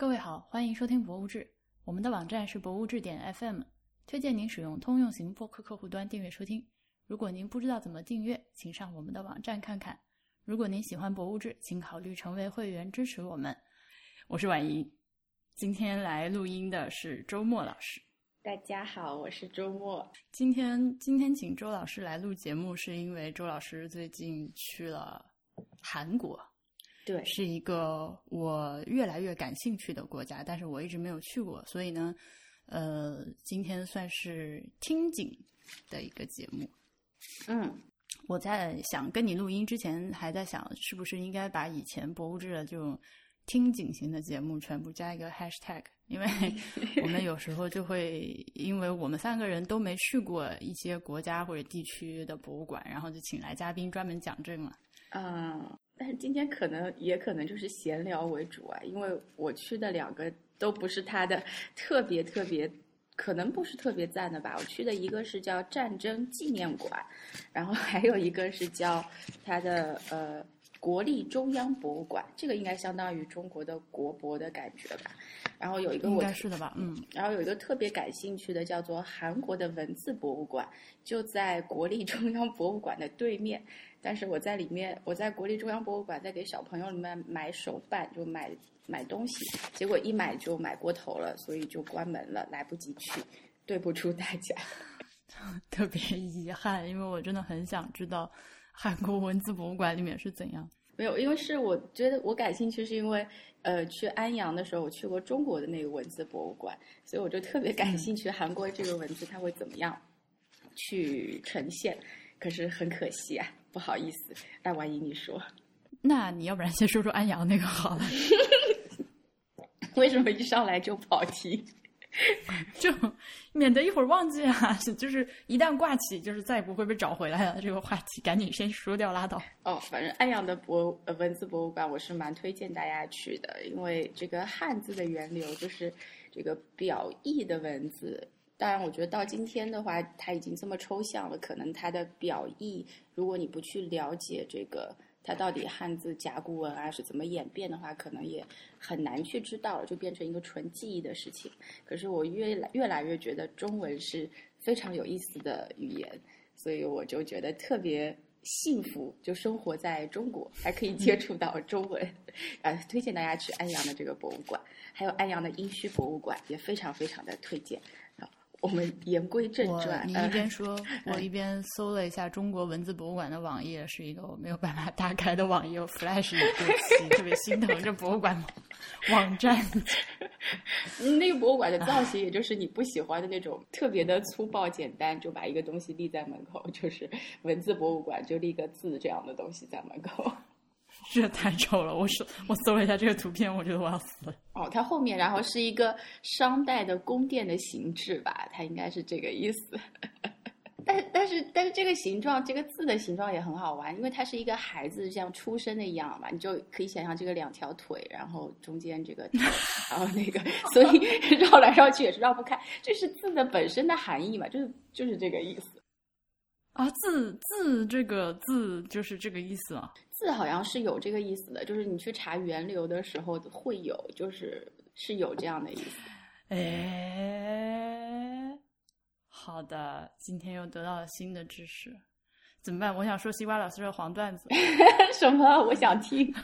各位好，欢迎收听《博物志》，我们的网站是博物志点 FM，推荐您使用通用型播客客户端订阅收听。如果您不知道怎么订阅，请上我们的网站看看。如果您喜欢《博物志》，请考虑成为会员支持我们。我是婉莹，今天来录音的是周末老师。大家好，我是周末。今天今天请周老师来录节目，是因为周老师最近去了韩国。对，是一个我越来越感兴趣的国家，但是我一直没有去过，所以呢，呃，今天算是听景的一个节目。嗯，我在想跟你录音之前，还在想是不是应该把以前博物志的这种听景型的节目全部加一个 hashtag，因为我们有时候就会，因为我们三个人都没去过一些国家或者地区的博物馆，然后就请来嘉宾专门讲这个嘛。啊。但是今天可能也可能就是闲聊为主啊，因为我去的两个都不是他的特别特别，可能不是特别赞的吧。我去的一个是叫战争纪念馆，然后还有一个是叫他的呃国立中央博物馆，这个应该相当于中国的国博的感觉吧。然后有一个我应该是的吧，嗯。然后有一个特别感兴趣的叫做韩国的文字博物馆，就在国立中央博物馆的对面。但是我在里面，我在国立中央博物馆在给小朋友里面买手办，就买买东西，结果一买就买过头了，所以就关门了，来不及去，对不出大家，特别遗憾，因为我真的很想知道韩国文字博物馆里面是怎样。没有，因为是我觉得我感兴趣，是因为呃去安阳的时候我去过中国的那个文字博物馆，所以我就特别感兴趣韩国这个文字它会怎么样去呈现，可是很可惜啊。不好意思，那万一你说，那你要不然先说说安阳那个好了。为什么一上来就跑题？就免得一会儿忘记啊！就是一旦挂起，就是再也不会被找回来了。这个话题赶紧先说掉，拉倒。哦，反正安阳的博呃文字博物馆，我是蛮推荐大家去的，因为这个汉字的源流就是这个表意的文字。当然，我觉得到今天的话，它已经这么抽象了，可能它的表意，如果你不去了解这个它到底汉字甲骨文啊是怎么演变的话，可能也很难去知道，就变成一个纯记忆的事情。可是我越来越来越觉得中文是非常有意思的语言，所以我就觉得特别幸福，就生活在中国，还可以接触到中文。呃，推荐大家去安阳的这个博物馆，还有安阳的殷墟博物馆，也非常非常的推荐。我们言归正传，你一边说，我一边搜了一下中国文字博物馆的网页，是一个我没有办法打开的网页，Flash 也过期，特别心疼这博物馆网站。那个博物馆的造型，也就是你不喜欢的那种，特别的粗暴简单，就把一个东西立在门口，就是文字博物馆，就立个字这样的东西在门口。这太丑了！我搜我搜了一下这个图片，我觉得我要死了。哦，它后面然后是一个商代的宫殿的形制吧，它应该是这个意思。但但是但是这个形状，这个字的形状也很好玩，因为它是一个孩子像出生的一样嘛，你就可以想象这个两条腿，然后中间这个，然后那个，所以 绕来绕去也是绕不开。这是字的本身的含义嘛，就是就是这个意思。啊，字字这个字就是这个意思啊。字好像是有这个意思的，就是你去查源流的时候会有，就是是有这样的意思。哎，好的，今天又得到了新的知识，怎么办？我想说西瓜老师的黄段子。什么？我想听。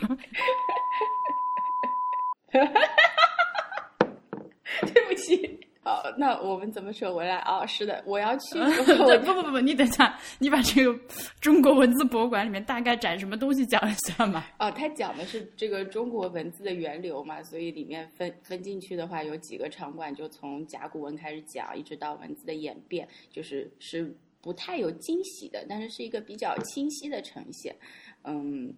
对不起。好，那我们怎么扯回来啊？是的，我要去。不不不不，你等一下，你把这个中国文字博物馆里面大概展什么东西讲一下嘛？哦，它讲的是这个中国文字的源流嘛，所以里面分分进去的话，有几个场馆，就从甲骨文开始讲，一直到文字的演变，就是是不太有惊喜的，但是是一个比较清晰的呈现，嗯。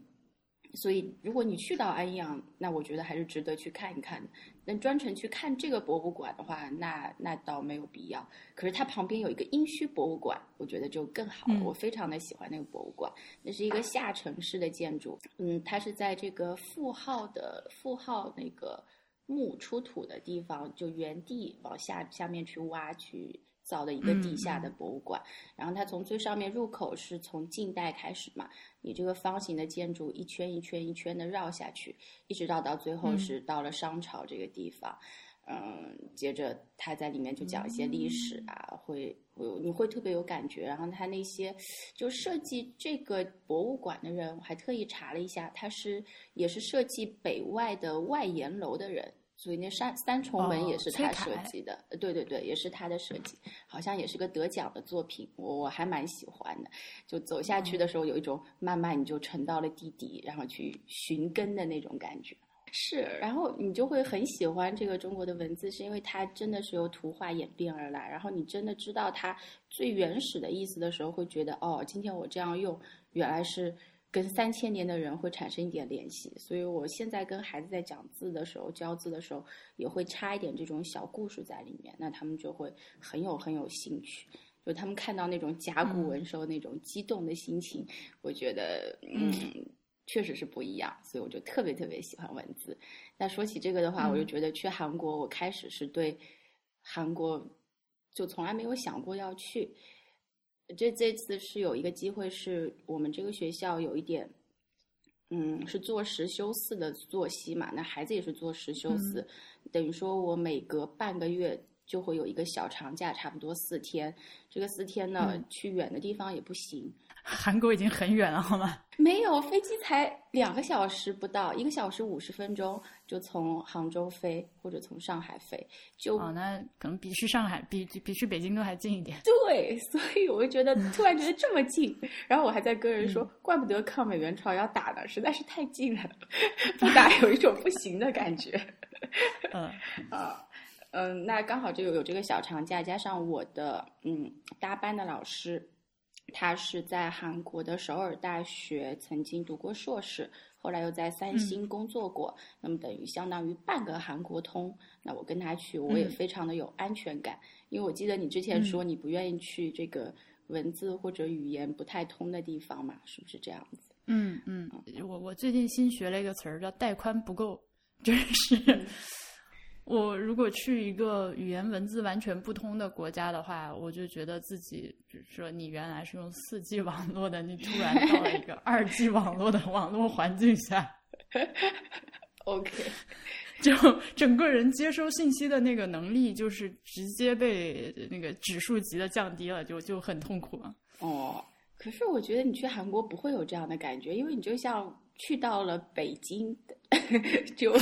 所以，如果你去到安阳，那我觉得还是值得去看一看。那专程去看这个博物馆的话，那那倒没有必要。可是它旁边有一个殷墟博物馆，我觉得就更好了。我非常的喜欢那个博物馆，那是一个下沉式的建筑。嗯，它是在这个富号的富号那个墓出土的地方，就原地往下下面去挖去。造的一个地下的博物馆。然后它从最上面入口是从近代开始嘛，你这个方形的建筑一圈一圈一圈的绕下去，一直到到最后是到了商朝这个地方。嗯，接着他在里面就讲一些历史啊，会会你会特别有感觉。然后他那些就设计这个博物馆的人，我还特意查了一下，他是也是设计北外的外檐楼的人，所以那三三重门也是他设计的。对对对，也是他的设计，好像也是个得奖的作品，我我还蛮喜欢的。就走下去的时候，有一种慢慢你就沉到了地底，然后去寻根的那种感觉。是，然后你就会很喜欢这个中国的文字，是因为它真的是由图画演变而来。然后你真的知道它最原始的意思的时候，会觉得哦，今天我这样用，原来是跟三千年的人会产生一点联系。所以我现在跟孩子在讲字的时候，教字的时候，也会插一点这种小故事在里面，那他们就会很有很有兴趣。就他们看到那种甲骨文时候那种激动的心情，我觉得嗯。确实是不一样，所以我就特别特别喜欢文字。那说起这个的话，我就觉得去韩国，我开始是对韩国就从来没有想过要去。这这次是有一个机会，是我们这个学校有一点，嗯，是做实修四的作息嘛。那孩子也是做实修四，等于说我每隔半个月就会有一个小长假，差不多四天。这个四天呢，去远的地方也不行。韩国已经很远了，好吗？没有飞机才两个小时不到，一个小时五十分钟就从杭州飞，或者从上海飞，就哦，那可能比去上海、比比去北京都还近一点。对，所以我就觉得突然觉得这么近，然后我还在跟人说，怪不得抗美援朝要打呢，实在是太近了，不打有一种不行的感觉。嗯啊嗯，那刚好就有有这个小长假，加上我的嗯搭班的老师。他是在韩国的首尔大学曾经读过硕士，后来又在三星工作过，那么等于相当于半个韩国通。那我跟他去，我也非常的有安全感，因为我记得你之前说你不愿意去这个文字或者语言不太通的地方嘛，是不是这样子？嗯嗯，我我最近新学了一个词儿叫带宽不够，真是。我如果去一个语言文字完全不通的国家的话，我就觉得自己，比如说你原来是用四 G 网络的，你突然到了一个二 G 网络的网络环境下，OK，就整个人接收信息的那个能力就是直接被那个指数级的降低了，就就很痛苦了。哦，可是我觉得你去韩国不会有这样的感觉，因为你就像去到了北京，就。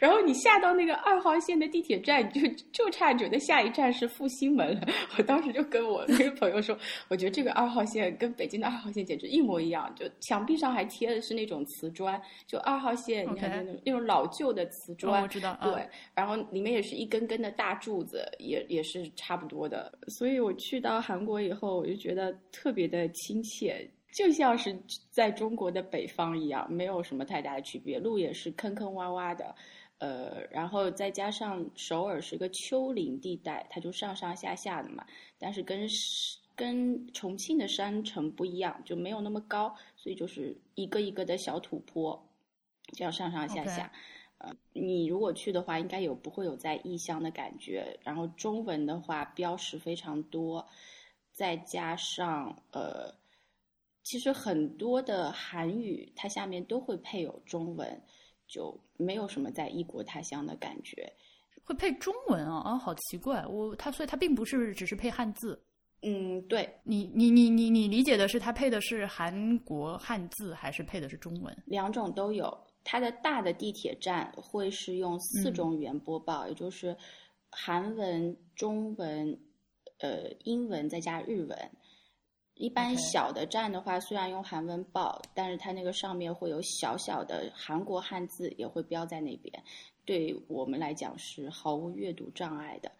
然后你下到那个二号线的地铁站，就就差觉得下一站是复兴门了。我当时就跟我那个朋友说，我觉得这个二号线跟北京的二号线简直一模一样，就墙壁上还贴的是那种瓷砖，就二号线你看那种那种老旧的瓷砖，我知道，对，然后里面也是一根根的大柱子，也也是差不多的。所以我去到韩国以后，我就觉得特别的亲切。就像是在中国的北方一样，没有什么太大的区别，路也是坑坑洼洼的，呃，然后再加上首尔是个丘陵地带，它就上上下下的嘛，但是跟跟重庆的山城不一样，就没有那么高，所以就是一个一个的小土坡，这样上上下下，呃，你如果去的话，应该有不会有在异乡的感觉，然后中文的话标识非常多，再加上呃。其实很多的韩语，它下面都会配有中文，就没有什么在异国他乡的感觉。会配中文啊啊，好奇怪！我它所以它并不是只是配汉字。嗯，对你你你你你理解的是它配的是韩国汉字，还是配的是中文？两种都有。它的大的地铁站会是用四种语言播报，也就是韩文、中文、呃英文再加日文。一般小的站的话，虽然用韩文报，但是它那个上面会有小小的韩国汉字，也会标在那边。对我们来讲是毫无阅读障碍的。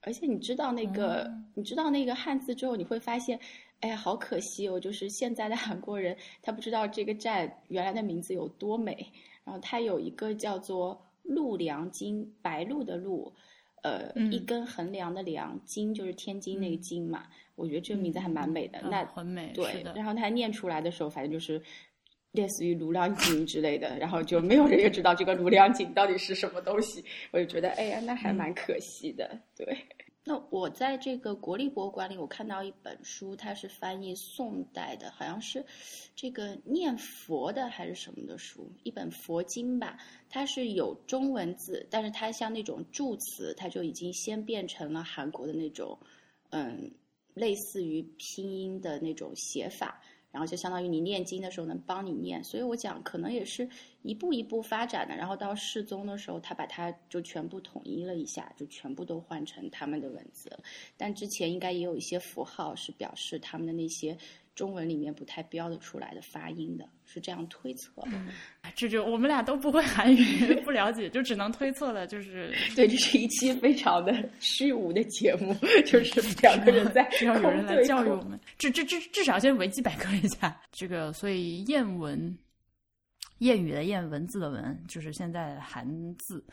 而且你知道那个，你知道那个汉字之后，你会发现，哎呀，好可惜哦！就是现在的韩国人，他不知道这个站原来的名字有多美。然后它有一个叫做陆良金，白鹭的鹭，呃，一根横梁的梁，金就是天津那个金嘛。我觉得这个名字还蛮美的，那很美，对。然后他念出来的时候，反正就是类似于卢亮锦之类的，然后就没有人也知道这个卢亮锦到底是什么东西，我就觉得哎呀，那还蛮可惜的。对，那我在这个国立博物馆里，我看到一本书，它是翻译宋代的，好像是这个念佛的还是什么的书，一本佛经吧。它是有中文字，但是它像那种注词，它就已经先变成了韩国的那种，嗯，类似于拼音的那种写法。然后就相当于你念经的时候能帮你念，所以我讲可能也是一步一步发展的。然后到世宗的时候，他把它就全部统一了一下，就全部都换成他们的文字。但之前应该也有一些符号是表示他们的那些。中文里面不太标得出来的发音的，是这样推测。嗯，这就我们俩都不会韩语，不了解，就只能推测了。就是 对，这是一期非常的虚无的节目，就是两个人在 需要有人来教育我们。至至至至少先维基百科一下这个。所以谚文、谚语的谚文字的文，就是现在韩字。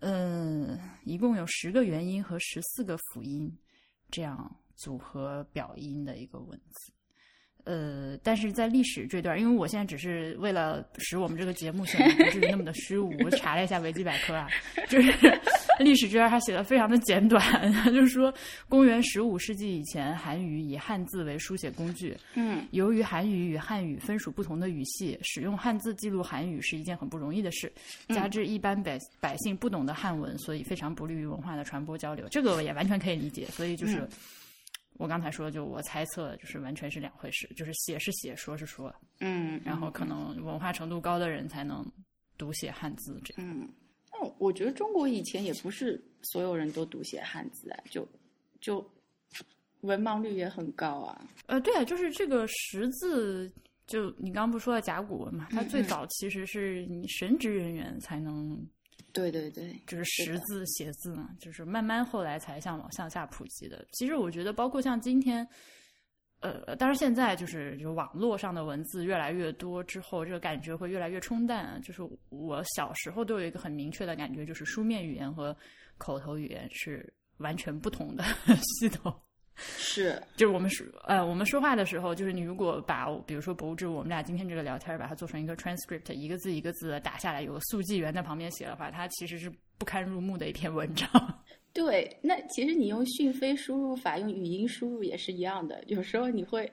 嗯，一共有十个元音和十四个辅音，这样组合表音的一个文字。呃，但是在历史这段，因为我现在只是为了使我们这个节目显得不至于那么的虚无，我查了一下维基百科啊，就是 历史这段它写的非常的简短，就是说公元十五世纪以前，韩语以汉字为书写工具。嗯，由于韩语与汉语分属不同的语系，使用汉字记录韩语是一件很不容易的事，加之一般百百姓不懂得汉文，所以非常不利于文化的传播交流。这个我也完全可以理解，所以就是。我刚才说，就我猜测，就是完全是两回事，就是写是写，说是说，嗯，然后可能文化程度高的人才能读写汉字这样。嗯，那我觉得中国以前也不是所有人都读写汉字啊，就就文盲率也很高啊。呃，对啊，就是这个识字，就你刚刚不说了甲骨文嘛，它最早其实是你神职人员才能。对对对，就是识字写字嘛，就是慢慢后来才向往向下普及的。其实我觉得，包括像今天，呃，当然现在就是就网络上的文字越来越多之后，这个感觉会越来越冲淡。就是我小时候都有一个很明确的感觉，就是书面语言和口头语言是完全不同的 系统。是，就是我们说，呃，我们说话的时候，就是你如果把，比如说博物志，我们俩今天这个聊天，把它做成一个 transcript，一个字一个字打下来，有个速记员在旁边写的话，它其实是不堪入目的一篇文章。对，那其实你用讯飞输入法，用语音输入也是一样的。有时候你会，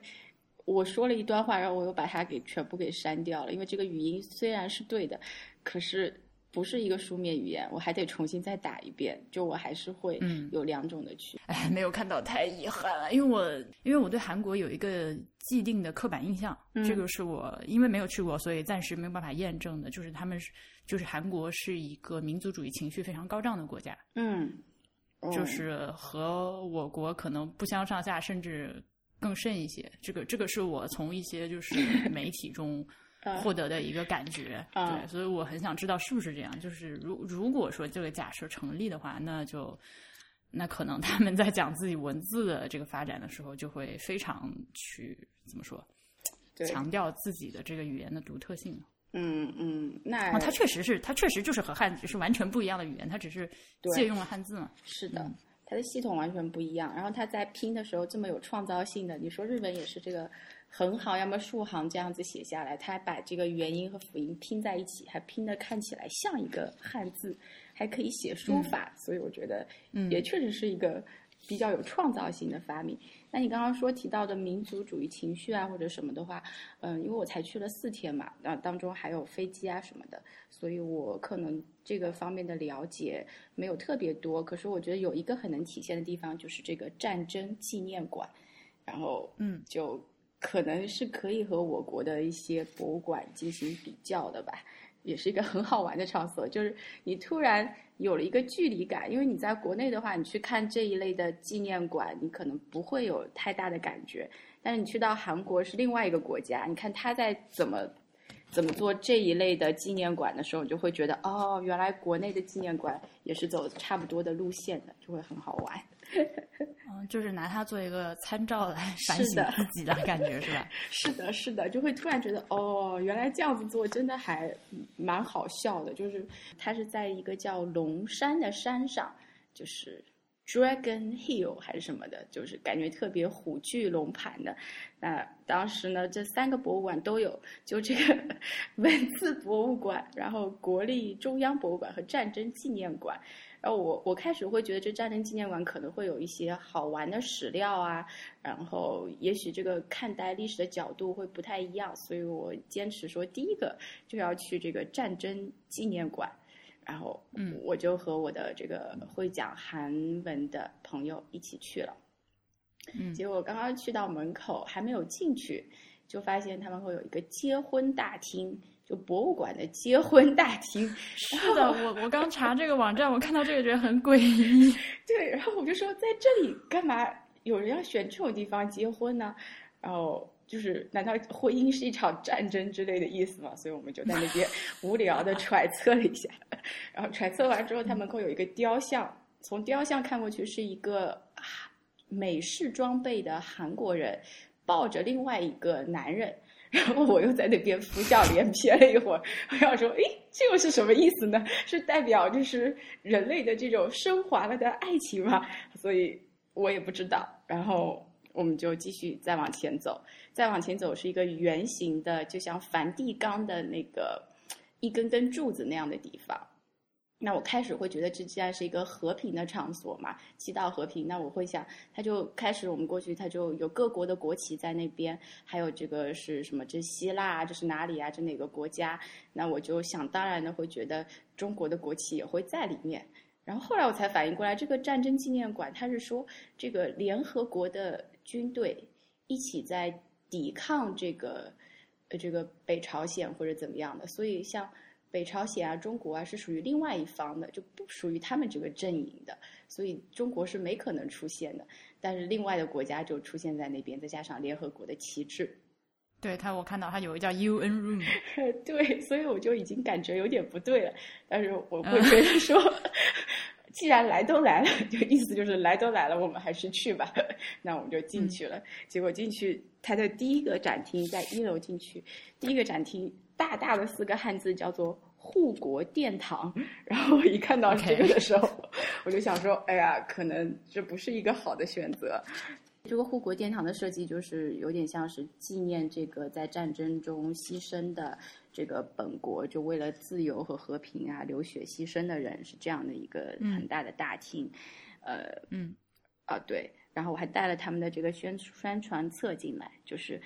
我说了一段话，然后我又把它给全部给删掉了，因为这个语音虽然是对的，可是。不是一个书面语言，我还得重新再打一遍，就我还是会有两种的区。哎，没有看到太遗憾了，因为我因为我对韩国有一个既定的刻板印象，这个是我因为没有去过，所以暂时没有办法验证的，就是他们是就是韩国是一个民族主义情绪非常高涨的国家，嗯，就是和我国可能不相上下，甚至更甚一些。这个这个是我从一些就是 媒体中。获得的一个感觉，对，所以我很想知道是不是这样。就是如如果说这个假设成立的话，那就那可能他们在讲自己文字的这个发展的时候，就会非常去怎么说，强调自己的这个语言的独特性。嗯嗯，那它确实是，它确实就是和汉字是完全不一样的语言，它只是借用了汉字嘛。是的，它的系统完全不一样。然后它在拼的时候这么有创造性的，你说日本也是这个。横行要么竖行这样子写下来，他还把这个元音和辅音拼在一起，还拼的看起来像一个汉字，还可以写书法，所以我觉得也确实是一个比较有创造性的发明。那你刚刚说提到的民族主义情绪啊或者什么的话，嗯，因为我才去了四天嘛，那当中还有飞机啊什么的，所以我可能这个方面的了解没有特别多。可是我觉得有一个很能体现的地方，就是这个战争纪念馆，然后嗯就。可能是可以和我国的一些博物馆进行比较的吧，也是一个很好玩的场所。就是你突然有了一个距离感，因为你在国内的话，你去看这一类的纪念馆，你可能不会有太大的感觉。但是你去到韩国是另外一个国家，你看他在怎么怎么做这一类的纪念馆的时候，你就会觉得哦，原来国内的纪念馆也是走差不多的路线的，就会很好玩。嗯，就是拿它做一个参照来反省自己的感觉，是吧？是的，是的，就会突然觉得，哦，原来这样子做真的还蛮好笑的。就是它是在一个叫龙山的山上，就是 Dragon Hill 还是什么的，就是感觉特别虎踞龙盘的。那当时呢，这三个博物馆都有，就这个 文字博物馆，然后国立中央博物馆和战争纪念馆。然后我我开始会觉得这战争纪念馆可能会有一些好玩的史料啊，然后也许这个看待历史的角度会不太一样，所以我坚持说第一个就要去这个战争纪念馆。然后，嗯，我就和我的这个会讲韩文的朋友一起去了。嗯，结果刚刚去到门口，还没有进去，就发现他们会有一个结婚大厅，就博物馆的结婚大厅。是的，我我刚查这个网站，我看到这个觉得很诡异。对，然后我就说，在这里干嘛有人要选这种地方结婚呢？然后。就是难道婚姻是一场战争之类的意思吗？所以我们就在那边 无聊的揣测了一下，然后揣测完之后，他门口有一个雕像，从雕像看过去是一个美式装备的韩国人抱着另外一个男人，然后我又在那边浮笑连篇了一会儿，我要说，诶，这又是什么意思呢？是代表就是人类的这种升华了的爱情吗？所以我也不知道。然后。我们就继续再往前走，再往前走是一个圆形的，就像梵蒂冈的那个一根根柱子那样的地方。那我开始会觉得这既然是一个和平的场所嘛，祈祷和平。那我会想，他就开始我们过去，他就有各国的国旗在那边，还有这个是什么？这希腊啊，这是哪里啊？这哪个国家？那我就想当然的会觉得中国的国旗也会在里面。然后后来我才反应过来，这个战争纪念馆，它是说这个联合国的军队一起在抵抗这个呃这个北朝鲜或者怎么样的，所以像北朝鲜啊、中国啊是属于另外一方的，就不属于他们这个阵营的，所以中国是没可能出现的。但是另外的国家就出现在那边，再加上联合国的旗帜。对他，我看到他有一叫 UN Room。对，所以我就已经感觉有点不对了。但是我会觉得说，既然来都来了，就意思就是来都来了，我们还是去吧。那我们就进去了。结果进去，他的第一个展厅在一楼进去，第一个展厅大大的四个汉字叫做“护国殿堂”。然后我一看到这个的时候，我就想说，哎呀，可能这不是一个好的选择。这个护国殿堂的设计就是有点像是纪念这个在战争中牺牲的这个本国，就为了自由和和平啊流血牺牲的人，是这样的一个很大的大厅。呃，嗯，啊对，然后我还带了他们的这个宣宣传册进来，就是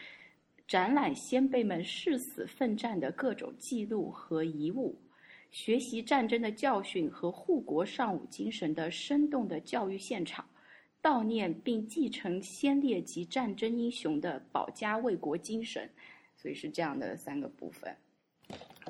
展览先辈们誓死奋战的各种记录和遗物，学习战争的教训和护国尚武精神的生动的教育现场。悼念并继承先烈及战争英雄的保家卫国精神，所以是这样的三个部分。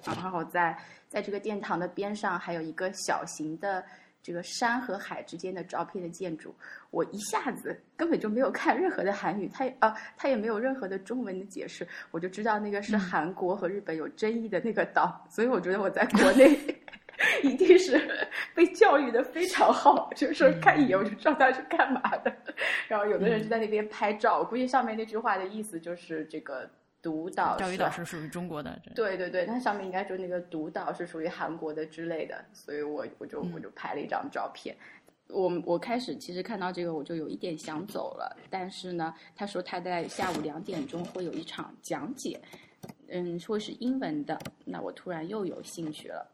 然后在在这个殿堂的边上还有一个小型的这个山和海之间的照片的建筑，我一下子根本就没有看任何的韩语，它啊它也没有任何的中文的解释，我就知道那个是韩国和日本有争议的那个岛，所以我觉得我在国内。一定是被教育的非常好，就是说看一眼我就知道他是干嘛的。然后有的人就在那边拍照，我估计上面那句话的意思就是这个独岛。钓鱼岛是属于中国的。对对对，它上面应该就那个独岛是属于韩国的之类的，所以我我就我就拍了一张照片。我我开始其实看到这个我就有一点想走了，但是呢，他说他在下午两点钟会有一场讲解，嗯，说是英文的，那我突然又有兴趣了。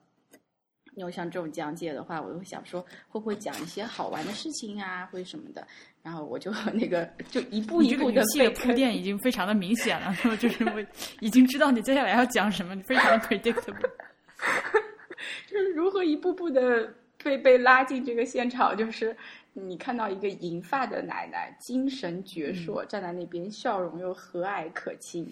因为像这种讲解的话，我就想说会不会讲一些好玩的事情啊，或者什么的。然后我就那个就一步一步的铺垫已经非常的明显了，就是我已经知道你接下来要讲什么，你非常的 predictable。就是如何一步步的被被拉进这个现场，就是你看到一个银发的奶奶，精神矍铄，站在那边，笑容又和蔼可亲。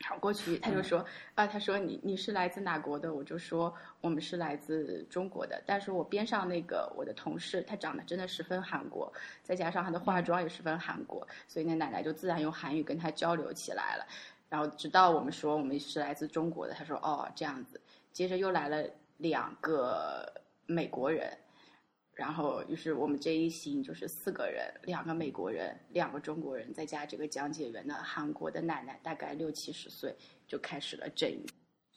跑过去，他就说啊，他说你你是来自哪国的？我就说我们是来自中国的。但是我边上那个我的同事，他长得真的十分韩国，再加上他的化妆也十分韩国，所以那奶奶就自然用韩语跟他交流起来了。然后直到我们说我们是来自中国的，他说哦这样子。接着又来了两个美国人。然后就是我们这一行就是四个人，两个美国人，两个中国人，再加这个讲解员的韩国的奶奶，大概六七十岁，就开始了阵营。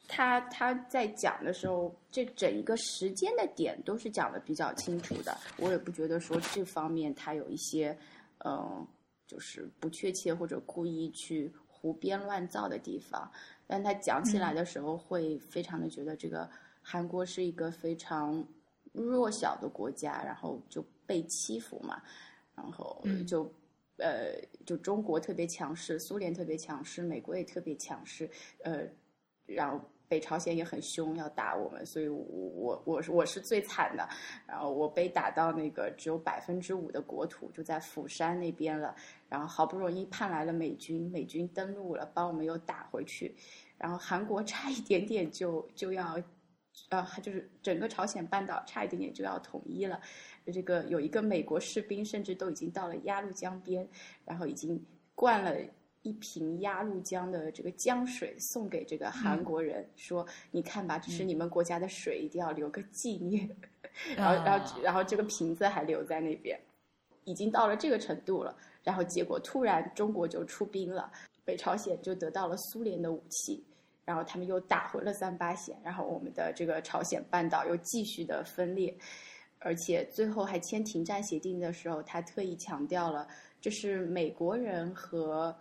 他他在讲的时候，这整一个时间的点都是讲的比较清楚的。我也不觉得说这方面他有一些，嗯，就是不确切或者故意去胡编乱造的地方。但他讲起来的时候，会非常的觉得这个韩国是一个非常弱小的国家，然后就被欺负嘛，然后就。呃，就中国特别强势，苏联特别强势，美国也特别强势，呃，然后北朝鲜也很凶，要打我们，所以我我我是我是最惨的，然后我被打到那个只有百分之五的国土，就在釜山那边了，然后好不容易盼来了美军，美军登陆了，把我们又打回去，然后韩国差一点点就就要，呃，就是整个朝鲜半岛差一点点就要统一了。这个有一个美国士兵，甚至都已经到了鸭绿江边，然后已经灌了一瓶鸭绿江的这个江水送给这个韩国人，说：“你看吧，这是你们国家的水，一定要留个纪念。”然后，然后，然后这个瓶子还留在那边，已经到了这个程度了。然后结果突然中国就出兵了，北朝鲜就得到了苏联的武器，然后他们又打回了三八线，然后我们的这个朝鲜半岛又继续的分裂。而且最后还签停战协定的时候，他特意强调了这是美国人和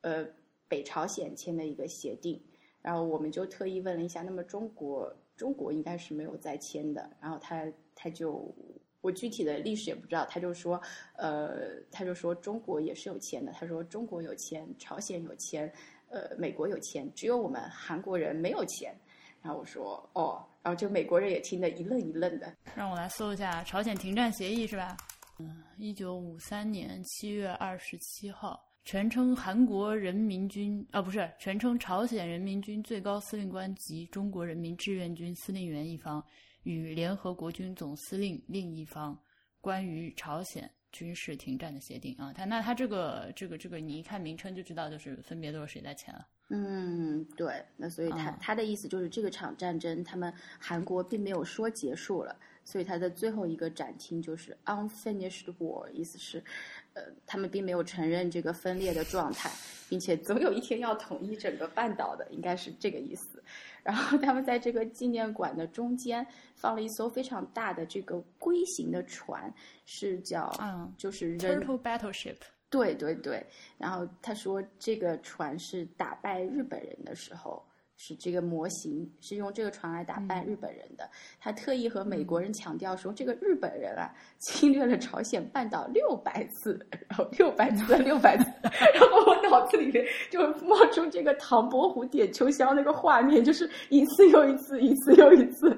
呃北朝鲜签的一个协定。然后我们就特意问了一下，那么中国中国应该是没有再签的。然后他他就我具体的历史也不知道，他就说呃他就说中国也是有签的。他说中国有签，朝鲜有签，呃美国有钱，只有我们韩国人没有钱。然后我说哦。然后就美国人也听得一愣一愣的。让我来搜一下朝鲜停战协议是吧？嗯，一九五三年七月二十七号，全称韩国人民军啊，不是全称朝鲜人民军最高司令官及中国人民志愿军司令员一方与联合国军总司令另一方关于朝鲜军事停战的协定啊。他那他这个这个这个，你一看名称就知道，就是分别都是谁在签了。嗯，对，那所以他他的意思就是这个场战争，他们韩国并没有说结束了，所以他的最后一个展厅就是 unfinished war，意思是，呃，他们并没有承认这个分裂的状态，并且总有一天要统一整个半岛的，应该是这个意思。然后他们在这个纪念馆的中间放了一艘非常大的这个龟形的船，是叫嗯，就是 turtle battleship。对对对，然后他说这个船是打败日本人的时候。是这个模型是用这个船来打败日本人的。他特意和美国人强调说，这个日本人啊，侵略了朝鲜半岛六百次，然后六百次，六百次。然后我脑子里面就冒出这个唐伯虎点秋香那个画面，就是一次又一次，一次又一次。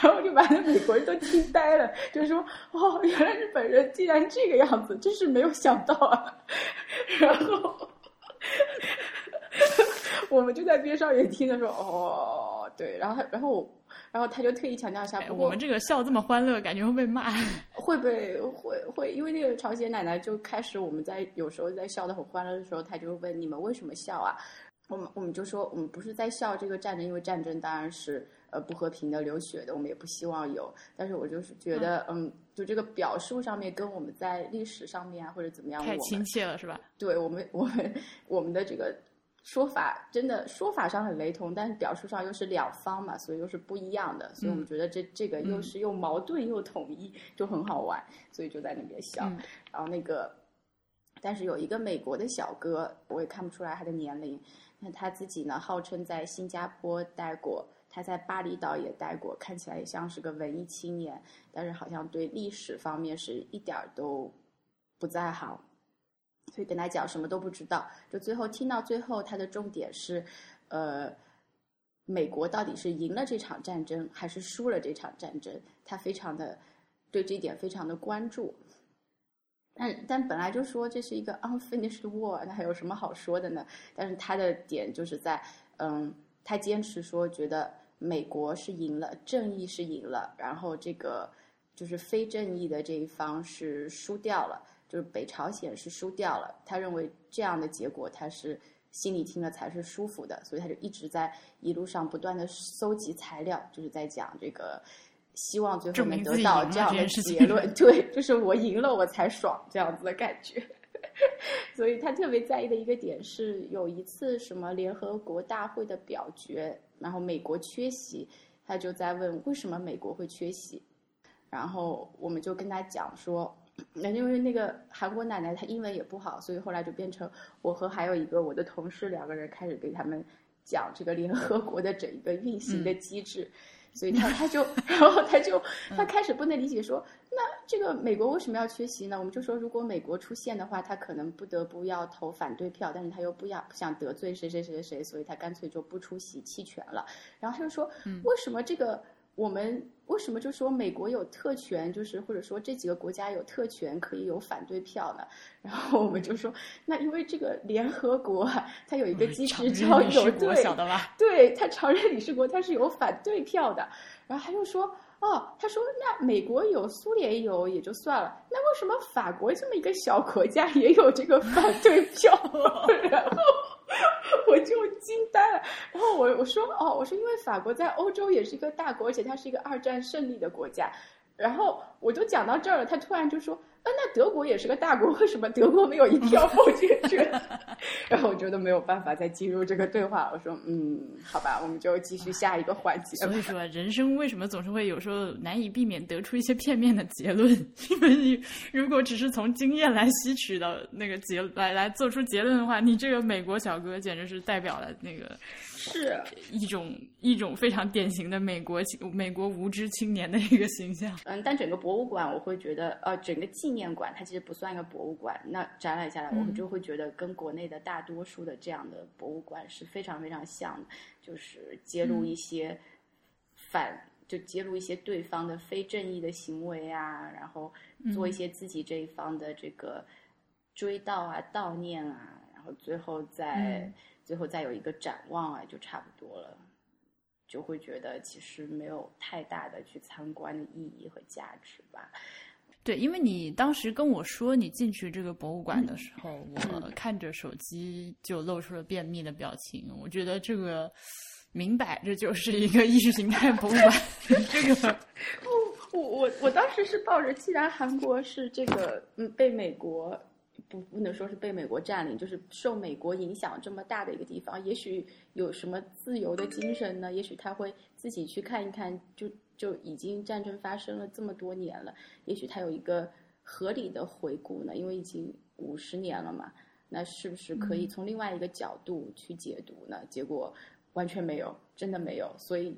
然后就把那美国人都惊呆了，就说：“哦，原来日本人竟然这个样子，真是没有想到啊。”然后。我们就在边上也听着说哦，对，然后他，然后，然后他就特意强调一下，我们这个笑这么欢乐，感觉会被骂，会被会会，因为那个朝鲜奶奶就开始我们在有时候在笑的很欢乐的时候，他就问你们为什么笑啊？我们我们就说我们不是在笑这个战争，因为战争当然是呃不和平的、流血的，我们也不希望有。但是我就是觉得，嗯，就这个表述上面跟我们在历史上面啊或者怎么样，太亲切了，是吧？对我们我们我们的这个。说法真的说法上很雷同，但是表述上又是两方嘛，所以又是不一样的，所以我们觉得这这个又是又矛盾又统一，就很好玩，所以就在那边笑。然后那个，但是有一个美国的小哥，我也看不出来他的年龄，那他自己呢，号称在新加坡待过，他在巴厘岛也待过，看起来也像是个文艺青年，但是好像对历史方面是一点儿都不在行。所以跟他讲什么都不知道，就最后听到最后，他的重点是，呃，美国到底是赢了这场战争还是输了这场战争？他非常的对这一点非常的关注。但但本来就说这是一个 unfinished war，那还有什么好说的呢？但是他的点就是在，嗯，他坚持说觉得美国是赢了，正义是赢了，然后这个就是非正义的这一方是输掉了。就是北朝鲜是输掉了，他认为这样的结果他是心里听了才是舒服的，所以他就一直在一路上不断的搜集材料，就是在讲这个，希望最后能得到这样的结论。对，就是我赢了我才爽这样子的感觉。所以他特别在意的一个点是，有一次什么联合国大会的表决，然后美国缺席，他就在问为什么美国会缺席，然后我们就跟他讲说，那因为那个韩国奶奶她英文也不好，所以后来就变成我和还有一个我的同事两个人开始给他们讲这个联合国的整一个运行的机制。所以他他就，然后他就他开始不能理解说，那这个美国为什么要缺席呢？我们就说，如果美国出现的话，他可能不得不要投反对票，但是他又不要不想得罪谁谁谁谁谁，所以他干脆就不出席弃权了。然后他就说，为什么这个？我们为什么就说美国有特权，就是或者说这几个国家有特权可以有反对票呢？然后我们就说，那因为这个联合国它有一个机制叫有对，对，它常任理事国它是有反对票的。然后他又说，哦，他说那美国有，苏联有也就算了，那为什么法国这么一个小国家也有这个反对票？然后。我就惊呆了，然后我我说哦，我说因为法国在欧洲也是一个大国，而且它是一个二战胜利的国家，然后我就讲到这儿了，他突然就说。那德国也是个大国，为什么德国没有一票否决权？然后我觉得没有办法再进入这个对话。我说，嗯，好吧，我们就继续下一个环节。所以说，人生为什么总是会有时候难以避免得出一些片面的结论？因为你如果只是从经验来吸取的那个结来来做出结论的话，你这个美国小哥简直是代表了那个。是一种一种非常典型的美国美国无知青年的一个形象。嗯，但整个博物馆我会觉得，呃，整个纪念馆它其实不算一个博物馆。那展览下来，我们就会觉得跟国内的大多数的这样的博物馆是非常非常像的，就是揭露一些反，就揭露一些对方的非正义的行为啊，然后做一些自己这一方的这个追悼啊、悼念啊，然后最后再。最后再有一个展望啊，就差不多了，就会觉得其实没有太大的去参观的意义和价值吧。对，因为你当时跟我说你进去这个博物馆的时候，我看着手机就露出了便秘的表情。我觉得这个明摆着就是一个意识形态博物馆。这个，我我我当时是抱着，既然韩国是这个嗯被美国。不不能说是被美国占领，就是受美国影响这么大的一个地方，也许有什么自由的精神呢？也许他会自己去看一看，就就已经战争发生了这么多年了，也许他有一个合理的回顾呢？因为已经五十年了嘛，那是不是可以从另外一个角度去解读呢？结果完全没有，真的没有，所以。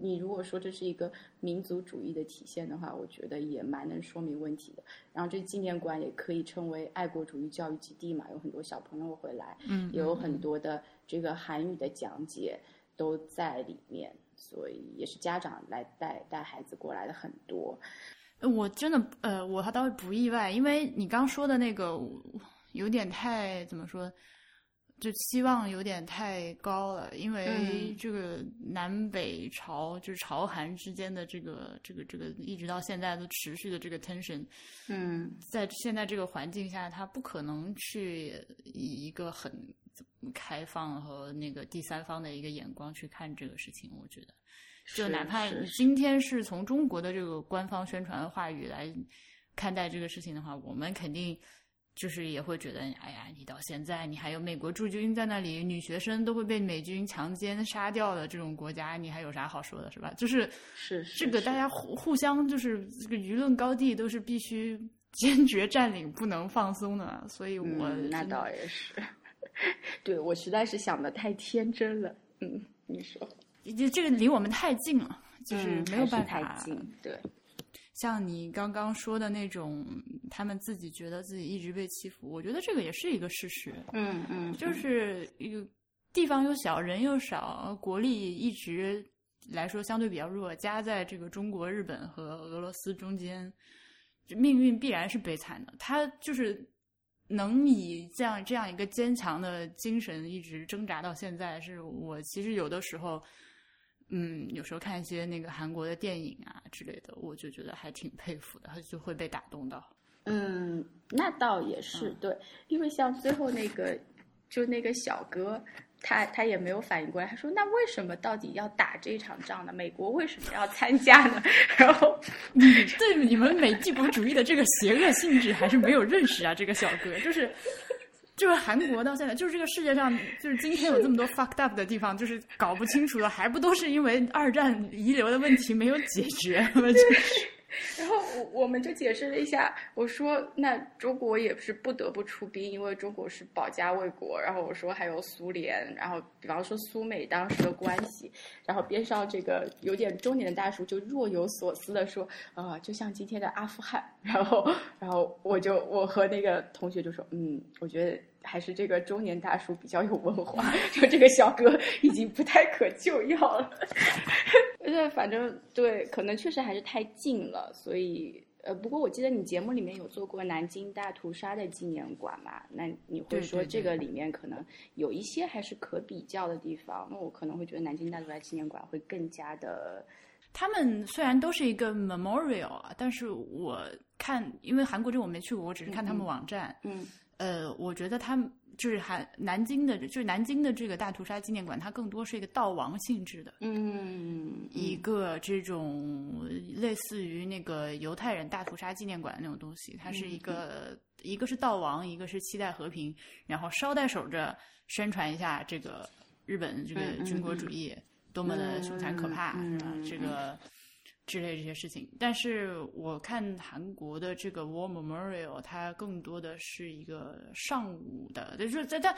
你如果说这是一个民族主义的体现的话，我觉得也蛮能说明问题的。然后这纪念馆也可以称为爱国主义教育基地嘛，有很多小朋友会来，嗯，也有很多的这个韩语的讲解都在里面，所以也是家长来带带孩子过来的很多。我真的呃，我还倒是不意外，因为你刚说的那个有点太怎么说？就期望有点太高了，因为这个南北朝就是朝韩之间的这个这个这个一直到现在都持续的这个 tension，嗯，在现在这个环境下，他不可能去以一个很开放和那个第三方的一个眼光去看这个事情。我觉得，就哪怕今天是从中国的这个官方宣传话语来看待这个事情的话，我们肯定。就是也会觉得，哎呀，你到现在你还有美国驻军在那里，女学生都会被美军强奸杀掉的这种国家，你还有啥好说的，是吧？就是是这个大家互互相就是这个舆论高地都是必须 坚决占领，不能放松的。所以我那倒也是，对我实在是想的太天真了。嗯，你说，这这个离我们太近了，就是没有办法。太近，对。像你刚刚说的那种，他们自己觉得自己一直被欺负，我觉得这个也是一个事实。嗯嗯，就是一个地方又小，人又少，国力一直来说相对比较弱，夹在这个中国、日本和俄罗斯中间，命运必然是悲惨的。他就是能以这样这样一个坚强的精神一直挣扎到现在，是我其实有的时候。嗯，有时候看一些那个韩国的电影啊之类的，我就觉得还挺佩服的，他就会被打动到。嗯，那倒也是对，因为像最后那个，就那个小哥，他他也没有反应过来，他说：“那为什么到底要打这场仗呢？美国为什么要参加呢？” 然后，你对你们美帝国主义的这个邪恶性质还是没有认识啊，这个小哥就是。就是韩国到现在，就是这个世界上，就是今天有这么多 fucked up 的地方，就是搞不清楚的，还不都是因为二战遗留的问题没有解决吗？就是然后我我们就解释了一下，我说那中国也是不得不出兵，因为中国是保家卫国。然后我说还有苏联，然后比方说苏美当时的关系。然后边上这个有点中年的大叔就若有所思的说，呃，就像今天的阿富汗。然后然后我就我和那个同学就说，嗯，我觉得还是这个中年大叔比较有文化，就这个小哥已经不太可救药了。呃，反正对，可能确实还是太近了，所以呃，不过我记得你节目里面有做过南京大屠杀的纪念馆嘛？那你会对对对说这个里面可能有一些还是可比较的地方，那我可能会觉得南京大屠杀纪念馆会更加的，他们虽然都是一个 memorial 啊，但是我看，因为韩国这我没去过，我只是看他们网站，嗯呃，我觉得他们就是还南京的，就是南京的这个大屠杀纪念馆，它更多是一个悼亡性质的。嗯一个这种类似于那个犹太人大屠杀纪念馆的那种东西，它是一个、一个是悼亡，一个是期待和平，然后捎带手着宣传一下这个日本这个军国主义多么的凶残可怕？这个。之类这些事情，但是我看韩国的这个 War Memorial，它更多的是一个上午的，就是在它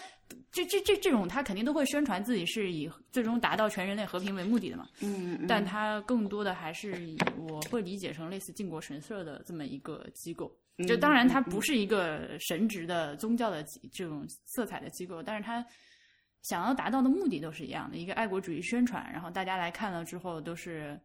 这这这这种，它肯定都会宣传自己是以最终达到全人类和平为目的的嘛。嗯嗯，但它更多的还是以我会理解成类似靖国神社的这么一个机构。嗯就当然它不是一个神职的宗教的这种色彩的机构，但是它想要达到的目的都是一样的，一个爱国主义宣传，然后大家来看了之后都是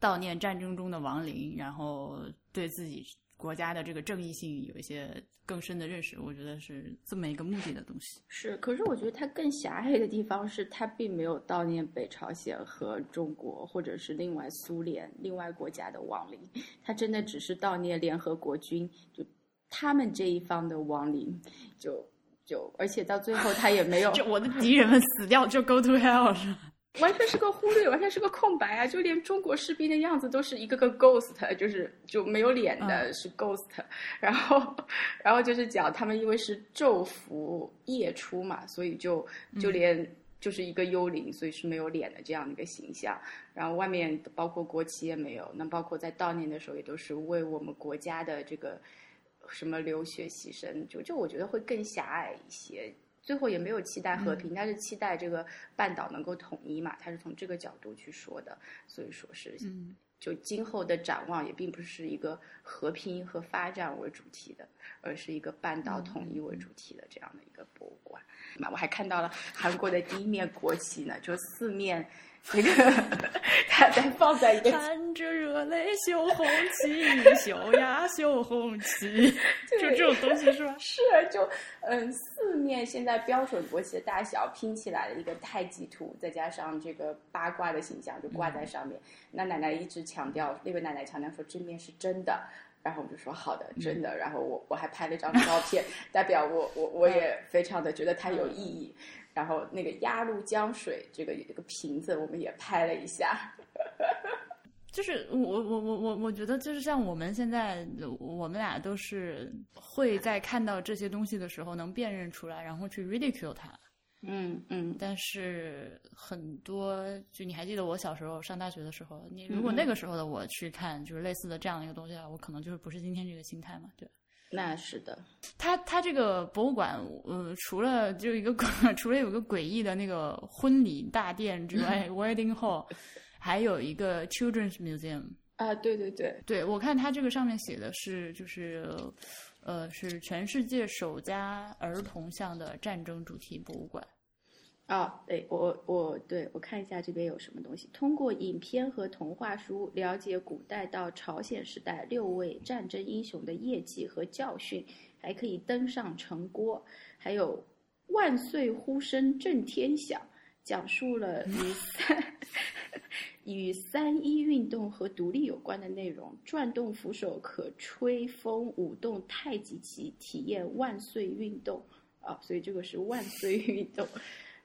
悼念战争中的亡灵，然后对自己国家的这个正义性有一些更深的认识。我觉得是这么一个目的的东西。是，可是我觉得它更狭隘的地方是，它并没有悼念北朝鲜和中国，或者是另外苏联、另外国家的亡灵，它真的只是悼念联合国军，就他们这一方的亡灵，就就，而且到最后他也没有，就我的敌人们死掉就 go to hell 是吧？完全是个忽略，完全是个空白啊！就连中国士兵的样子都是一个个 ghost，就是就没有脸的是 ghost，、然后然后就是讲他们因为是昼伏夜出嘛，所以就就连就是一个幽灵，所以是没有脸的这样的一个形象。然后外面包括国旗也没有，那包括在悼念的时候也都是为我们国家的这个什么流血牺牲，就就我觉得会更狭隘一些。最后也没有期待和平，他是期待这个半岛能够统一嘛，他是从这个角度去说的，所以说是，嗯。就今后的展望也并不是一个和平和发展为主题的，而是一个半岛统一为主题的这样的一个博物馆。那我还看到了韩国的第一面国旗呢，就四面这个它在放在一个看着热泪绣红旗，绣呀绣红旗，就这种东西是吧？是，就嗯，四面现在标准国旗的大小拼起来的一个太极图，再加上这个八卦的形象就挂在上面。那奶奶一直强调，那位奶奶强调说这面是真的，然后我就说好的，真的。然后我我还拍了一张照片，代表我我我也非常的觉得它有意义。然后那个鸭绿江水这个这个瓶子，我们也拍了一下。就是我我我我我觉得就是像我们现在，我们俩都是会在看到这些东西的时候能辨认出来，然后去 ridicule 它。嗯嗯但是很多，就你还记得我小时候上大学的时候，你如果那个时候的我去看，就是类似的这样的一个东西啊，我可能就是不是今天这个心态嘛，对。那是的，它它这个博物馆，呃，除了就一个 除了有个诡异的那个婚礼大殿之外，wedding hall，还有一个 children's museum。啊，对对对，对我看它这个上面写的是，就是呃，是全世界首家儿童向的战争主题博物馆。啊，对我我对我看一下这边有什么东西。通过影片和童话书了解古代到朝鲜时代六位战争英雄的业绩和教训，还可以登上城郭，还有万岁呼声震天响，讲述了与三 与三一运动和独立有关的内容。转动扶手可吹风，舞动太极旗，体验万岁运动啊！所以这个是万岁运动。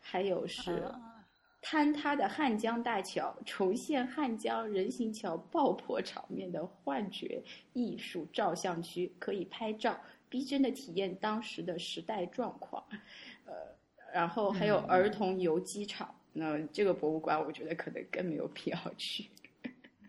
还有是啊坍塌的汉江大桥，重现汉江人行桥爆破场面的幻觉艺术照相区，可以拍照逼真的体验当时的时代状况。呃，然后还有儿童游机场，那这个博物馆我觉得可能更没有必要去。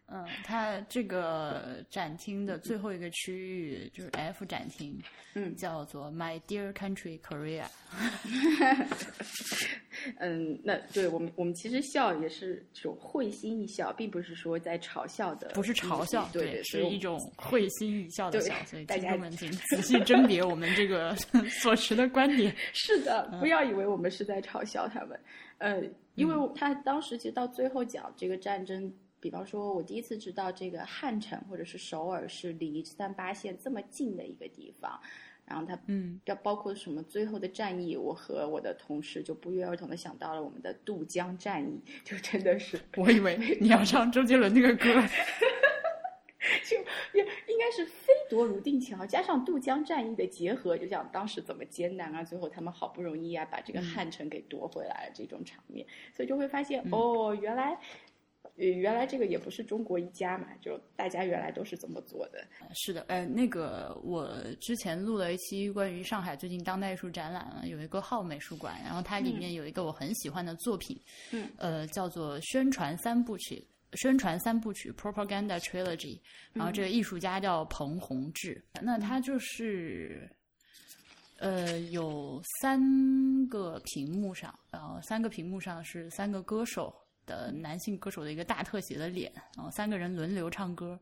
嗯，它这个展厅的最后一个区域就是 F 展厅，嗯，叫做 My Dear Country Korea。嗯，那对我们我们其实笑也是这种会心一笑，并不是说在嘲笑的，不是嘲笑，对，是一种会心一笑的笑。所以大家们请仔细甄别我们这个 所持的观点。是的，不要以为我们是在嘲笑他们。呃，因为他当时其实到最后讲这个战争。比方说，我第一次知道这个汉城或者是首尔是离三八线这么近的一个地方，然后它嗯，要包括什么最后的战役，我和我的同事就不约而同的想到了我们的渡江战役，就真的是，我以为你要唱周杰伦那个歌，就也应该是飞夺泸定桥，加上渡江战役的结合，就讲当时怎么艰难啊，最后他们好不容易啊把这个汉城给夺回来了这种场面，所以就会发现哦，原来。呃，原来这个也不是中国一家嘛，就大家原来都是这么做的。是的，呃，那个我之前录了一期关于上海最近当代艺术展览，有一个浩美术馆，然后它里面有一个我很喜欢的作品，嗯，呃，叫做宣传三部曲，宣传三部曲 （Propaganda Trilogy），然后这个艺术家叫彭宏志，那他就是，呃，有三个屏幕上，然后三个屏幕上是三个歌手。的男性歌手的一个大特写的脸，然后三个人轮流唱歌，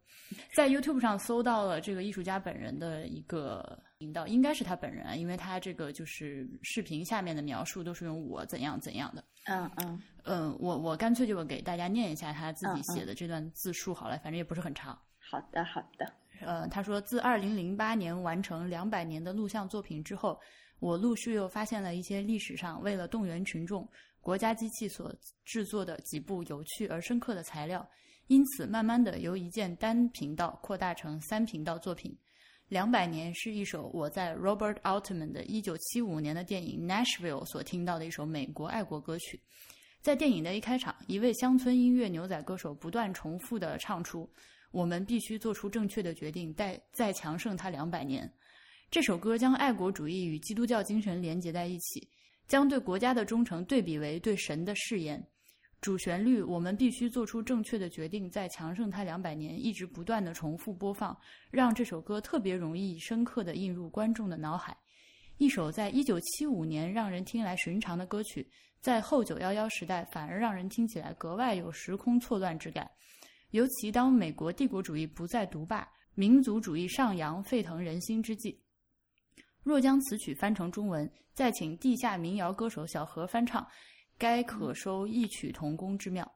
在 YouTube 上搜到了这个艺术家本人的一个频道，应该是他本人，因为他这个就是视频下面的描述都是用我怎样怎样的。嗯嗯嗯，我我干脆就给大家念一下他自己写的这段自述好了，反正也不是很长。好的好的。呃，他说自二零零八年完成两百年的录像作品之后，我陆续又发现了一些历史上为了动员群众。国家机器所制作的几部有趣而深刻的材料，因此慢慢的由一件单频道扩大成三频道作品。两百年是一首我在 Robert Altman 的一九七五年的电影 Nashville 所听到的一首美国爱国歌曲。在电影的一开场，一位乡村音乐牛仔歌手不断重复的唱出：“我们必须做出正确的决定，再再强盛他两百年。”这首歌将爱国主义与基督教精神连接在一起。将对国家的忠诚对比为对神的誓言。主旋律，我们必须做出正确的决定，在强盛它两百年一直不断的重复播放，让这首歌特别容易深刻的印入观众的脑海。一首在一九七五年让人听来寻常的歌曲，在后九幺幺时代反而让人听起来格外有时空错乱之感。尤其当美国帝国主义不再独霸，民族主义上扬，沸腾人心之际。若将此曲翻成中文，再请地下民谣歌手小何翻唱，该可收异曲同工之妙。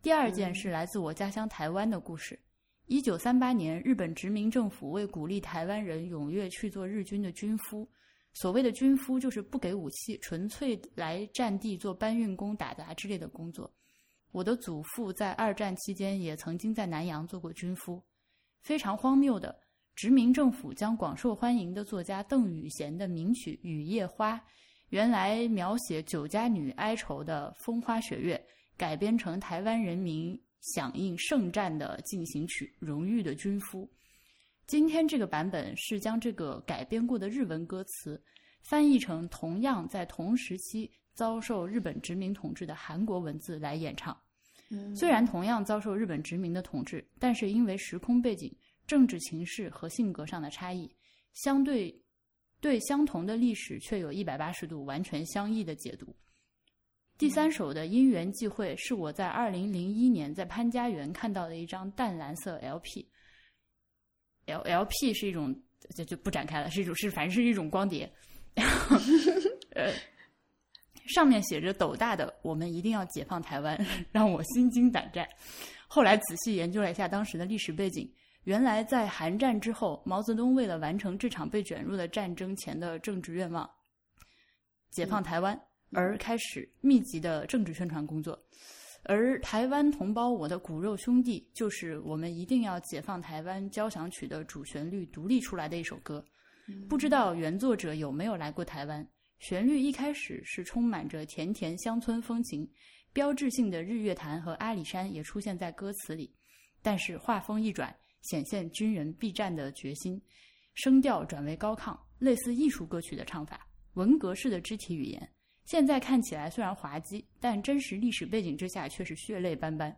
第二件是来自我家乡台湾的故事。一九三八年，日本殖民政府为鼓励台湾人踊跃去做日军的军夫，所谓的军夫就是不给武器，纯粹来战地做搬运工、打杂之类的工作。我的祖父在二战期间也曾经在南洋做过军夫，非常荒谬的。殖民政府将广受欢迎的作家邓雨贤的名曲《雨夜花》，原来描写酒家女哀愁的风花雪月，改编成台湾人民响应圣战的进行曲《荣誉的军夫》。今天这个版本是将这个改编过的日文歌词翻译成同样在同时期遭受日本殖民统治的韩国文字来演唱。虽然同样遭受日本殖民的统治，但是因为时空背景。政治情势和性格上的差异，相对对相同的历史却有一百八十度完全相异的解读。第三首的因缘际会是我在二零零一年在潘家园看到的一张淡蓝色 LP，L LP 是一种就就不展开了，是一种是反正是一种光碟，呃，上面写着斗大的“我们一定要解放台湾”，让我心惊胆战。后来仔细研究了一下当时的历史背景。原来在韩战之后，毛泽东为了完成这场被卷入的战争前的政治愿望——解放台湾，而开始密集的政治宣传工作。而《台湾同胞，我的骨肉兄弟》就是我们一定要解放台湾交响曲的主旋律独立出来的一首歌。不知道原作者有没有来过台湾？旋律一开始是充满着甜甜乡村风情，标志性的日月潭和阿里山也出现在歌词里。但是画风一转。显现军人避战的决心，声调转为高亢，类似艺术歌曲的唱法，文革式的肢体语言。现在看起来虽然滑稽，但真实历史背景之下却是血泪斑斑。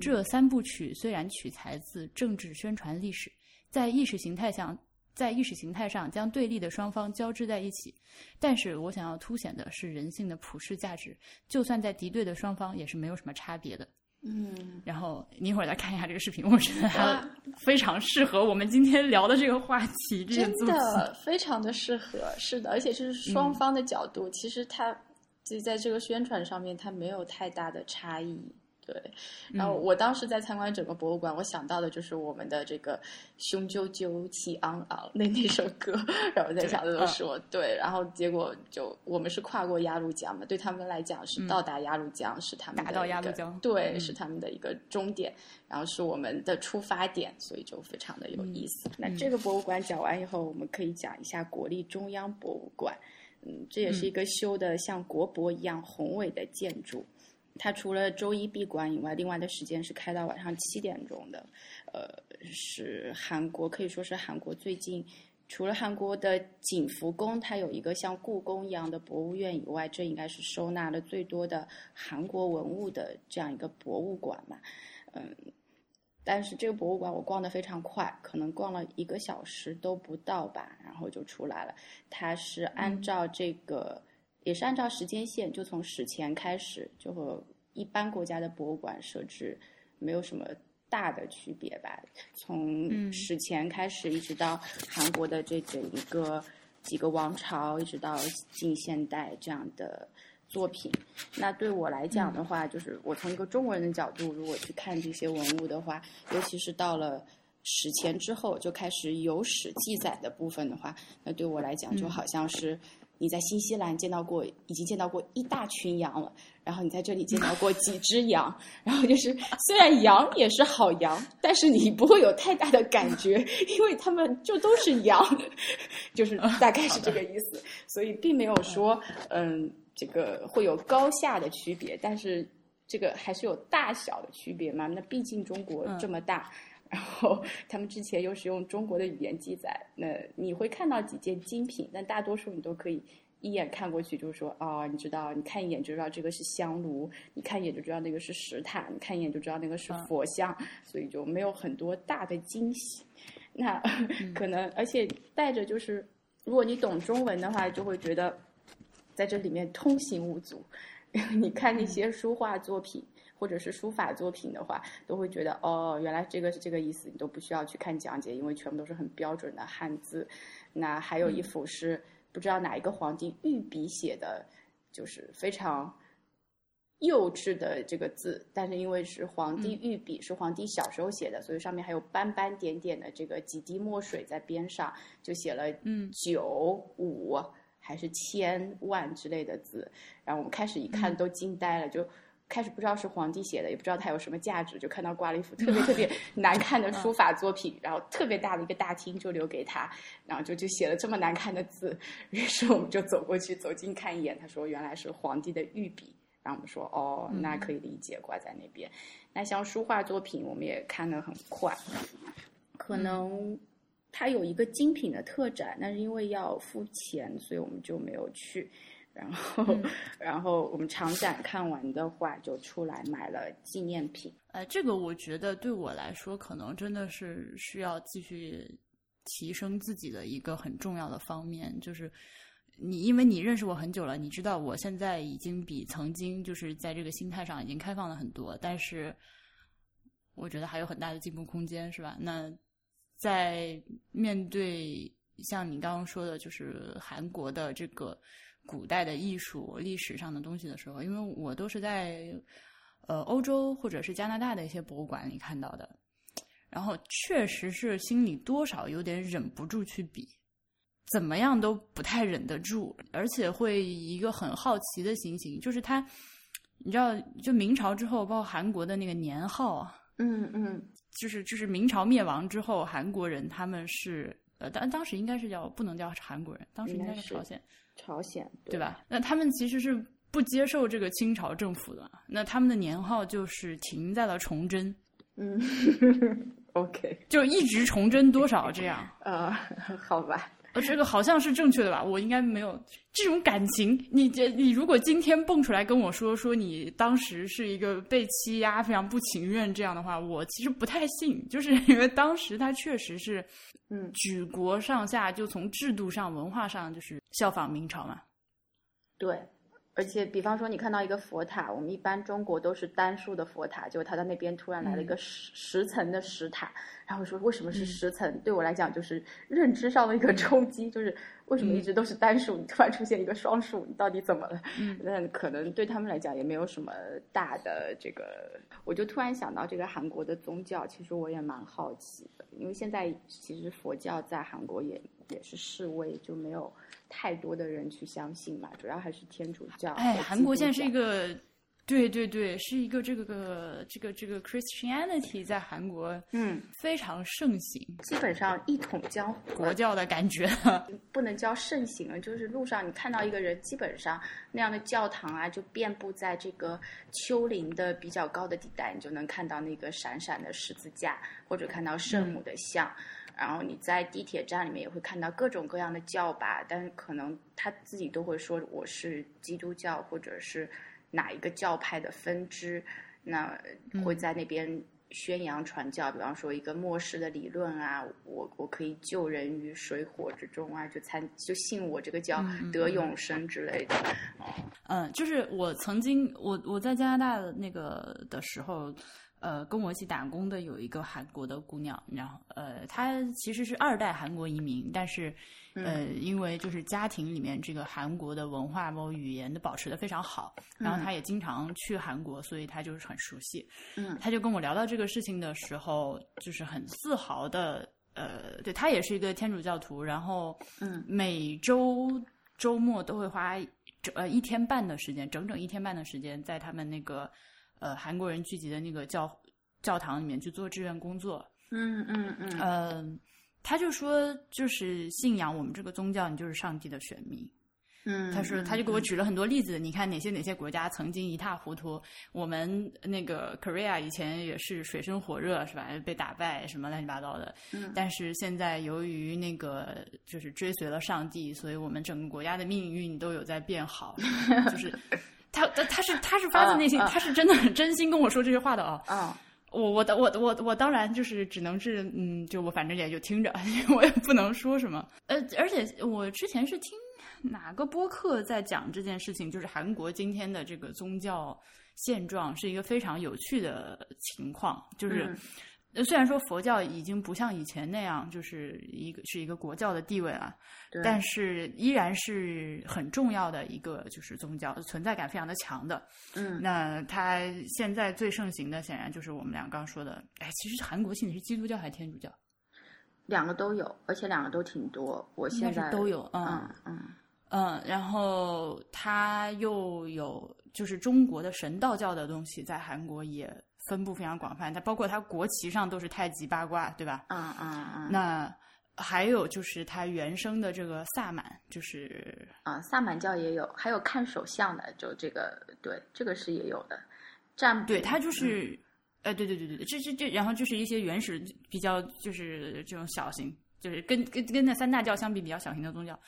这三部曲虽然取材自政治宣传历史，在意识形态上，在意识形态上将对立的双方交织在一起，但是我想要凸显的是人性的普世价值，就算在敌对的双方也是没有什么差别的。嗯，然后你一会儿再看一下这个视频，我觉得它非常适合我们今天聊的这个话题。这真的非常的适合，是的，而且这是双方的角度，其实它就在这个宣传上面，它没有太大的差异。对，然后我当时在参观整个博物馆，我想到的就是我们的这个雄赳赳气昂昂 那那首歌，然后在想的都是我对，然后结果就我们是跨过鸭绿江嘛，对他们来讲是到达鸭绿江是他们达到鸭绿江，对，是他们的一个终点，然后是我们的出发点，所以就非常的有意思。那这个博物馆讲完以后，我们可以讲一下国立中央博物馆，嗯，这也是一个修的像国博一样宏伟的建筑。它除了周一闭馆以外，另外的时间是开到晚上七点钟的。呃，是韩国可以说是韩国最近除了韩国的景福宫，它有一个像故宫一样的博物院以外，这应该是收纳了最多的韩国文物的这样一个博物馆嘛。嗯，但是这个博物馆我逛得非常快，可能逛了一个小时都不到吧，然后就出来了。它是按照这个。也是按照时间线，就从史前开始，就和一般国家的博物馆设置没有什么大的区别吧。从史前开始，一直到韩国的这整一个几个王朝，一直到近现代这样的作品。那对我来讲的话，就是我从一个中国人的角度，如果去看这些文物的话，尤其是到了史前之后就开始有史记载的部分的话，那对我来讲就好像是。你在新西兰见到过，已经见到过一大群羊了。然后你在这里见到过几只羊，然后就是虽然羊也是好羊，但是你不会有太大的感觉，因为他们就都是羊，就是大概是这个意思。所以并没有说，嗯，这个会有高下的区别，但是这个还是有大小的区别嘛。那毕竟中国这么大。然后他们之前又是用中国的语言记载，那你会看到几件精品，但大多数你都可以一眼看过去，就是说，哦，你知道，你看一眼就知道这个是香炉，你看一眼就知道那个是石塔，你看一眼就知道那个是佛像，所以就没有很多大的惊喜。那 可能，而且带着就是，如果你懂中文的话，就会觉得在这里面通行无阻。你看那些书画作品。或者是书法作品的话，都会觉得哦，原来这个是这个意思，你都不需要去看讲解，因为全部都是很标准的汉字。那还有一幅是不知道哪一个皇帝御笔写的，就是非常幼稚的这个字，但是因为是皇帝御笔，是皇帝小时候写的，所以上面还有斑斑点点的这个几滴墨水在边上，就写了嗯九五还是千万之类的字。然后我们开始一看都惊呆了，就。开始不知道是皇帝写的，也不知道它有什么价值，就看到挂了一幅 特别特别难看的书法作品，然后特别大的一个大厅就留给他，然后就就写了这么难看的字，于是我们就走过去走近看一眼，他说原来是皇帝的御笔，然后我们说哦，那可以理解挂在那边。那像书画作品，我们也看得很快，可能它有一个精品的特展，但是因为要付钱，所以我们就没有去。然后，然后我们长展看完的话，就出来买了纪念品。呃，这个我觉得对我来说，可能真的是需要继续提升自己的一个很重要的方面。就是你，因为你认识我很久了，你知道我现在已经比曾经就是在这个心态上已经开放了很多。但是，我觉得还有很大的进步空间，是吧？那在面对像你刚刚说的，就是韩国的这个。古代的艺术、历史上的东西的时候，因为我都是在呃欧洲或者是加拿大的一些博物馆里看到的，然后确实是心里多少有点忍不住去比，怎么样都不太忍得住，而且会一个很好奇的心情，就是他，你知道，就明朝之后，包括韩国的那个年号，嗯嗯，就是就是明朝灭亡之后，韩国人他们是呃当当时应该是叫不能叫韩国人，当时应该是朝鲜。朝鲜对吧？那他们其实是不接受这个清朝政府的，那他们的年号就是停在了崇祯。嗯，OK，就一直崇祯多少这样。呃，好吧。呃，这个好像是正确的吧？我应该没有这种感情。你这，你如果今天蹦出来跟我说说你当时是一个被欺压、非常不情愿这样的话，我其实不太信。就是因为当时他确实是，嗯，举国上下就从制度上、文化上就是效仿明朝嘛。对。而且，比方说，你看到一个佛塔，我们一般中国都是单数的佛塔，就他在那边突然来了一个十十层的石塔，然后说为什么是十层？对我来讲就是认知上的一个冲击，就是为什么一直都是单数，你 突然出现一个双数，你到底怎么了？那可能对他们来讲也没有什么大的这个，我就突然想到这个韩国的宗教，其实我也蛮好奇的，因为现在其实佛教在韩国也也是示威，就没有。太多的人去相信嘛，主要还是天主教。哎，韩国现在是一个，对对对，是一个这个个这个这个 Christianity 在韩国嗯非常盛行，基本上一统江湖，国教的感觉，不能叫盛行了，就是路上你看到一个人，基本上那样的教堂啊，就遍布在这个丘陵的比较高的地带，你就能看到那个闪闪的十字架，或者看到圣母的像。然后你在地铁站里面也会看到各种各样的教吧，但是可能他自己都会说我是基督教或者是哪一个教派的分支，那会在那边宣扬传教，比方说一个末世的理论啊，我我可以救人于水火之中啊，就参就信我这个教得永生之类的。嗯，就是我曾经我我在加拿大的那个的时候。呃，跟我一起打工的有一个韩国的姑娘，然后呃，她其实是二代韩国移民，但是呃，因为就是家庭里面这个韩国的文化包括语言的保持的非常好，然后她也经常去韩国，所以她就是很熟悉。嗯，她就跟我聊到这个事情的时候，就是很自豪的，呃，对她也是一个天主教徒，然后嗯，每周周末都会花整呃一天半的时间，整整一天半的时间在他们那个。呃，韩国人聚集的那个教教堂里面去做志愿工作。嗯嗯嗯。呃，他就说，就是信仰我们这个宗教，你就是上帝的选民。嗯。他说，他就给我举了很多例子，你看哪些哪些国家曾经一塌糊涂，我们那个 Korea 以前也是水深火热，是吧？被打败什么乱七八糟的。嗯。但是现在由于那个就是追随了上帝，所以我们整个国家的命运都有在变好，就是。他他他是他是发自内心，他是真的很真心跟我说这些话的啊。啊，我我我我我当然就是只能是嗯，就我反正也就听着，我也不能说什么。呃，而且我之前是听哪个播客在讲这件事情，就是韩国今天的这个宗教现状是一个非常有趣的情况，就是。虽然说佛教已经不像以前那样，就是一个是一个国教的地位了，但是依然是很重要的一个就是宗教，存在感非常的强的。嗯，那它现在最盛行的显然就是我们俩刚说的，哎，其实韩国信的是基督教还是天主教？两个都有，而且两个都挺多。我现在都有，嗯嗯嗯，然后它又有就是中国的神道教的东西，在韩国也。分布非常广泛，它包括它国旗上都是太极八卦，对吧？嗯嗯嗯。那还有就是它原生的这个萨满，就是啊，萨满教也有，还有看手相的，就这个对，这个是也有的。占对，它就是，呃，对对对对对，这这这，然后就是一些原始比较就是这种小型，就是跟跟跟那三大教相比比较小型的宗教，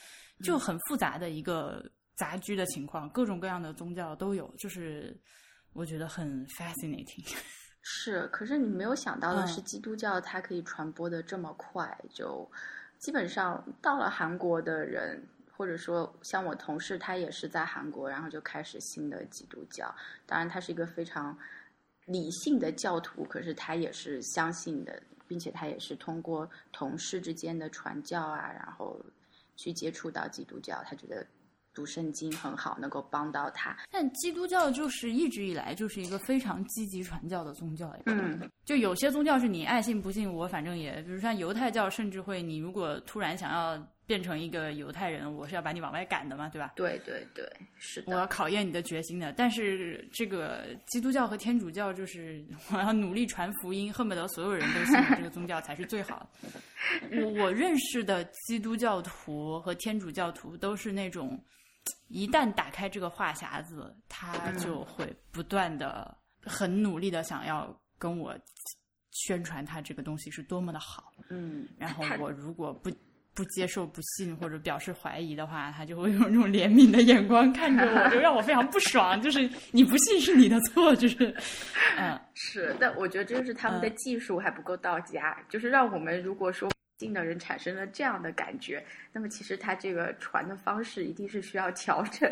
就很复杂的一个杂居的情况，各种各样的宗教都有，就是。我觉得很 fascinating，是，可是你没有想到的是，基督教它可以传播的这么快，就基本上到了韩国的人，或者说像我同事，他也是在韩国，然后就开始新的基督教。当然，他是一个非常理性的教徒，可是他也是相信的，并且他也是通过同事之间的传教啊，然后去接触到基督教，他觉得。读圣经很好，能够帮到他。但基督教就是一直以来就是一个非常积极传教的宗教。嗯，就有些宗教是你爱信不信，我反正也，比如像犹太教，甚至会你如果突然想要变成一个犹太人，我是要把你往外赶的嘛，对吧？对对对，是的。我要考验你的决心的。但是这个基督教和天主教就是 我要努力传福音，恨不得所有人都信这个宗教才是最好的。我我认识的基督教徒和天主教徒都是那种。一旦打开这个话匣子，他就会不断的、很努力的想要跟我宣传他这个东西是多么的好。嗯，然后我如果不不接受、不信或者表示怀疑的话，他就会用那种怜悯的眼光看着我，就让我非常不爽。就是你不信是你的错，就是嗯。是，但我觉得这就是他们的嗯技术还不够到家，就是让我们如果说信的人产生了这样的感觉，那么其实他这个传的方式一定是需要调整，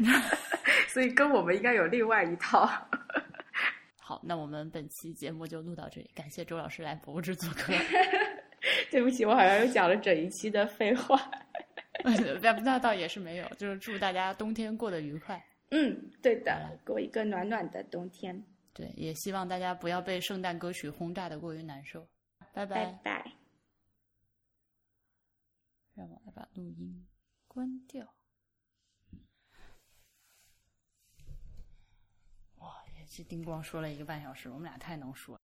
所以跟我们应该有另外一套。好，那我们本期节目就录到这里，感谢周老师来博物志做客。对不起，我好像又讲了整一期的废话。那那倒也是没有，就是祝大家冬天过得愉快。嗯，对的，过一个暖暖的冬天。对，也希望大家不要被圣诞歌曲轰炸的过于难受。拜拜拜。让我来把录音关掉。哇，也是丁光说了一个半小时，我们俩太能说了。